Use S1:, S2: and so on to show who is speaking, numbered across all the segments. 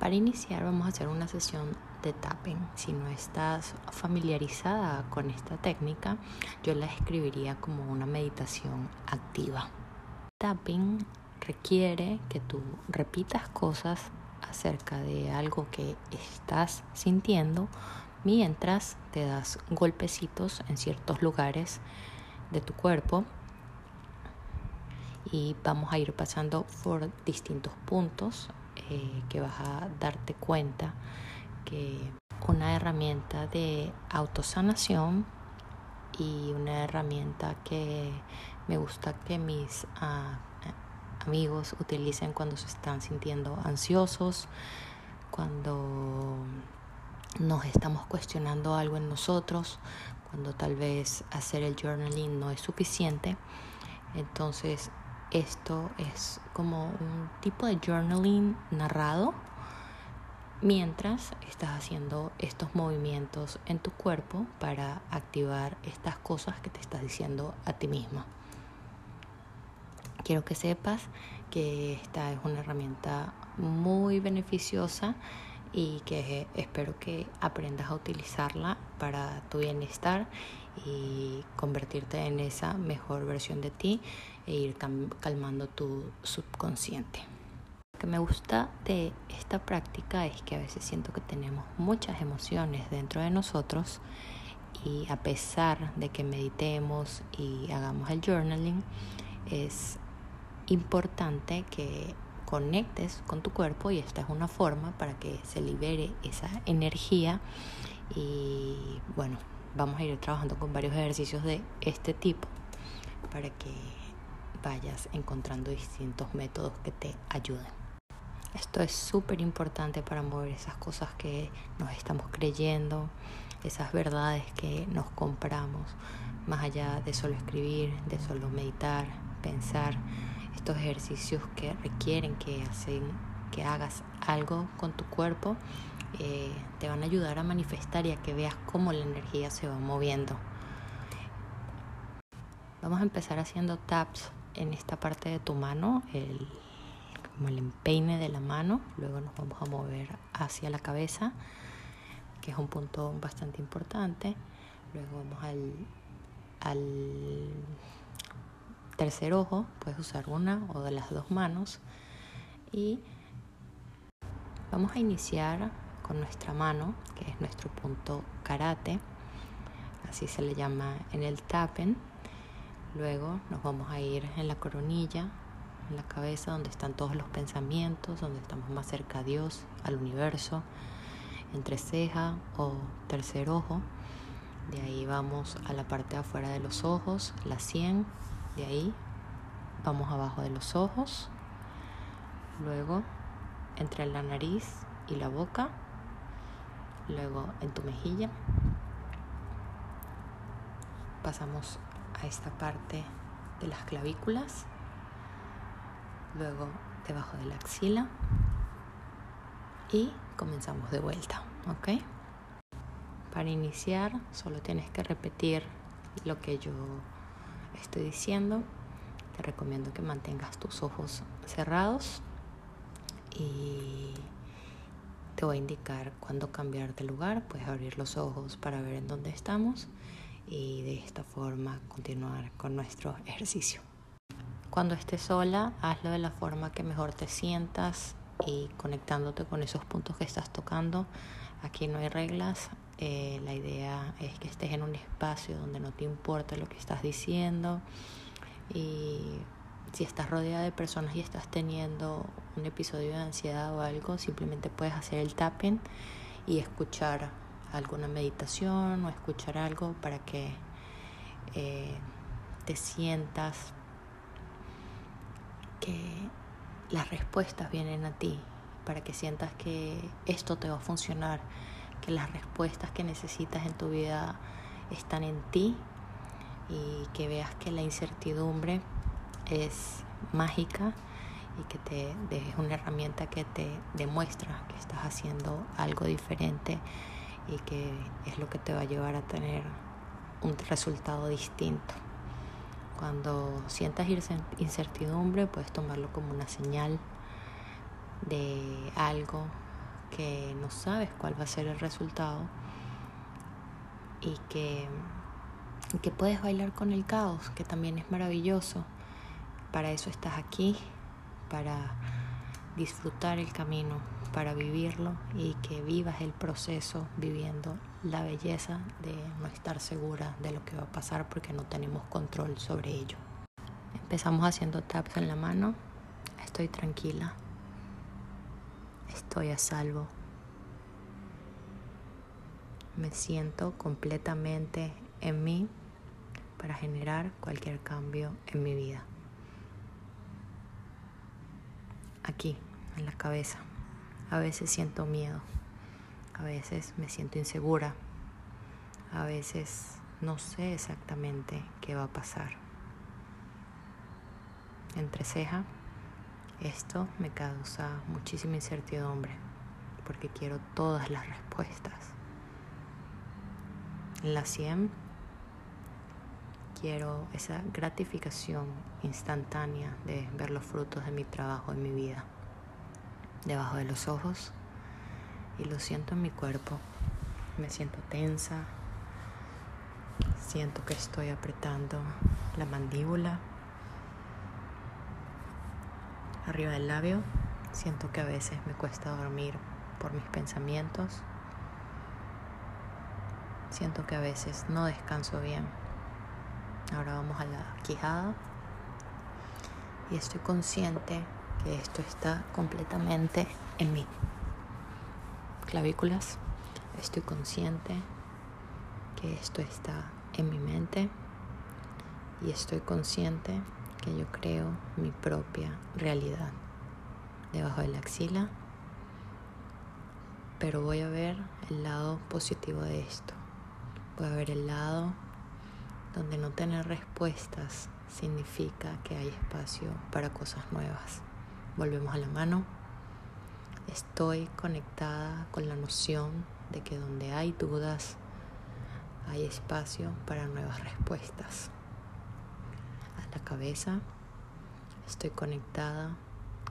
S1: Para iniciar vamos a hacer una sesión de tapping. Si no estás familiarizada con esta técnica, yo la escribiría como una meditación activa. Tapping requiere que tú repitas cosas acerca de algo que estás sintiendo mientras te das golpecitos en ciertos lugares de tu cuerpo y vamos a ir pasando por distintos puntos eh, que vas a darte cuenta que una herramienta de autosanación y una herramienta que me gusta que mis ah, amigos utilicen cuando se están sintiendo ansiosos, cuando nos estamos cuestionando algo en nosotros, cuando tal vez hacer el journaling no es suficiente. Entonces esto es como un tipo de journaling narrado mientras estás haciendo estos movimientos en tu cuerpo para activar estas cosas que te estás diciendo a ti misma. Quiero que sepas que esta es una herramienta muy beneficiosa y que espero que aprendas a utilizarla para tu bienestar y convertirte en esa mejor versión de ti e ir calmando tu subconsciente. Lo que me gusta de esta práctica es que a veces siento que tenemos muchas emociones dentro de nosotros y a pesar de que meditemos y hagamos el journaling, es importante que conectes con tu cuerpo y esta es una forma para que se libere esa energía y bueno, vamos a ir trabajando con varios ejercicios de este tipo para que vayas encontrando distintos métodos que te ayuden. Esto es súper importante para mover esas cosas que nos estamos creyendo, esas verdades que nos compramos, más allá de solo escribir, de solo meditar, pensar, estos ejercicios que requieren que, hacen, que hagas algo con tu cuerpo eh, te van a ayudar a manifestar y a que veas cómo la energía se va moviendo. Vamos a empezar haciendo taps en esta parte de tu mano, el, como el empeine de la mano. Luego nos vamos a mover hacia la cabeza, que es un punto bastante importante. Luego vamos al, al tercer ojo, puedes usar una o de las dos manos. Y vamos a iniciar con nuestra mano, que es nuestro punto karate, así se le llama en el tapen. Luego nos vamos a ir en la coronilla, en la cabeza, donde están todos los pensamientos, donde estamos más cerca a Dios, al universo, entre ceja o tercer ojo. De ahí vamos a la parte afuera de los ojos, la sien. De ahí vamos abajo de los ojos. Luego entre la nariz y la boca luego en tu mejilla. Pasamos a esta parte de las clavículas, luego debajo de la axila y comenzamos de vuelta, ¿ok? Para iniciar solo tienes que repetir lo que yo estoy diciendo. Te recomiendo que mantengas tus ojos cerrados y te voy a indicar cuándo cambiar de lugar, puedes abrir los ojos para ver en dónde estamos y de esta forma continuar con nuestro ejercicio. Cuando estés sola, hazlo de la forma que mejor te sientas y conectándote con esos puntos que estás tocando. Aquí no hay reglas, eh, la idea es que estés en un espacio donde no te importa lo que estás diciendo. Y si estás rodeada de personas y estás teniendo un episodio de ansiedad o algo, simplemente puedes hacer el tapping y escuchar alguna meditación o escuchar algo para que eh, te sientas que las respuestas vienen a ti, para que sientas que esto te va a funcionar, que las respuestas que necesitas en tu vida están en ti y que veas que la incertidumbre es mágica y que te es una herramienta que te demuestra que estás haciendo algo diferente y que es lo que te va a llevar a tener un resultado distinto. Cuando sientas incertidumbre, puedes tomarlo como una señal de algo que no sabes cuál va a ser el resultado y que, que puedes bailar con el caos, que también es maravilloso. Para eso estás aquí, para disfrutar el camino, para vivirlo y que vivas el proceso viviendo la belleza de no estar segura de lo que va a pasar porque no tenemos control sobre ello. Empezamos haciendo taps en la mano. Estoy tranquila. Estoy a salvo. Me siento completamente en mí para generar cualquier cambio en mi vida. Aquí, en la cabeza. A veces siento miedo, a veces me siento insegura, a veces no sé exactamente qué va a pasar. Entre ceja, esto me causa muchísima incertidumbre porque quiero todas las respuestas. En la 100 quiero esa gratificación instantánea de ver los frutos de mi trabajo en mi vida debajo de los ojos y lo siento en mi cuerpo. Me siento tensa, siento que estoy apretando la mandíbula. Arriba del labio, siento que a veces me cuesta dormir por mis pensamientos. Siento que a veces no descanso bien. Ahora vamos a la quijada y estoy consciente que esto está completamente en mí. Clavículas, estoy consciente que esto está en mi mente y estoy consciente yo creo mi propia realidad debajo de la axila, pero voy a ver el lado positivo de esto. Voy a ver el lado donde no tener respuestas significa que hay espacio para cosas nuevas. Volvemos a la mano. Estoy conectada con la noción de que donde hay dudas, hay espacio para nuevas respuestas. La cabeza, estoy conectada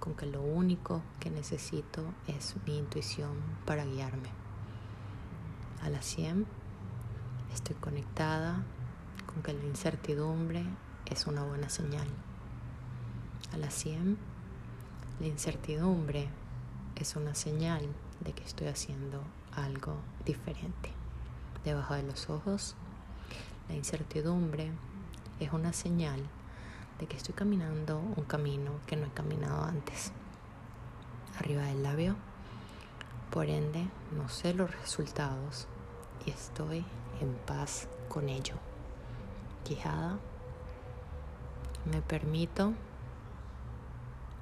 S1: con que lo único que necesito es mi intuición para guiarme. A la 100, estoy conectada con que la incertidumbre es una buena señal. A la 100, la incertidumbre es una señal de que estoy haciendo algo diferente. Debajo de los ojos, la incertidumbre es una señal de que estoy caminando un camino que no he caminado antes. Arriba del labio, por ende, no sé los resultados y estoy en paz con ello. Quijada, me permito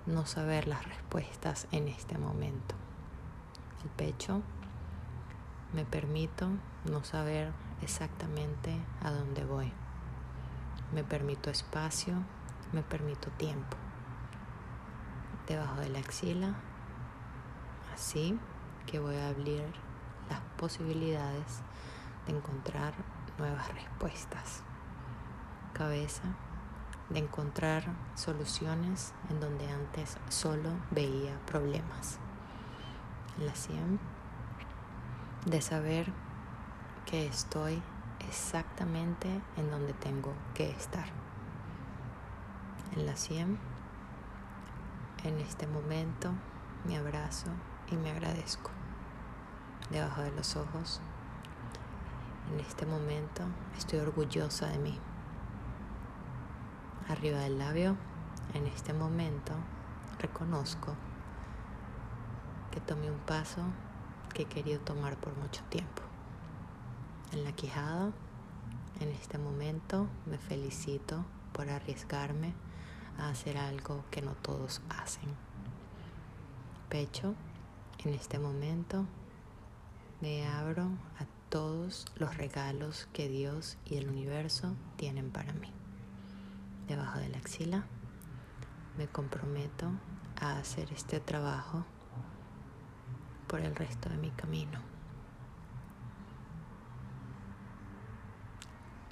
S1: no saber las respuestas en este momento. El pecho, me permito no saber exactamente a dónde voy. Me permito espacio, me permito tiempo. Debajo de la axila, así que voy a abrir las posibilidades de encontrar nuevas respuestas. Cabeza, de encontrar soluciones en donde antes solo veía problemas. La 100 de saber que estoy exactamente en donde tengo que estar. En la 100, en este momento, me abrazo y me agradezco. Debajo de los ojos, en este momento estoy orgullosa de mí arriba del labio, en este momento reconozco que tomé un paso que he querido tomar por mucho tiempo. En la quijada, en este momento me felicito por arriesgarme a hacer algo que no todos hacen. Pecho, en este momento me abro a todos los regalos que Dios y el universo tienen para mí debajo de la axila. Me comprometo a hacer este trabajo por el resto de mi camino.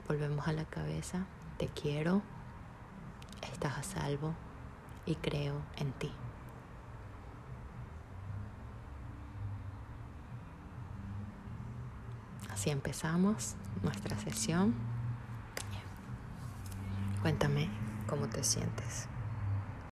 S1: Volvemos a la cabeza. Te quiero, estás a salvo y creo en ti. Así empezamos nuestra sesión. Cuéntame cómo te sientes.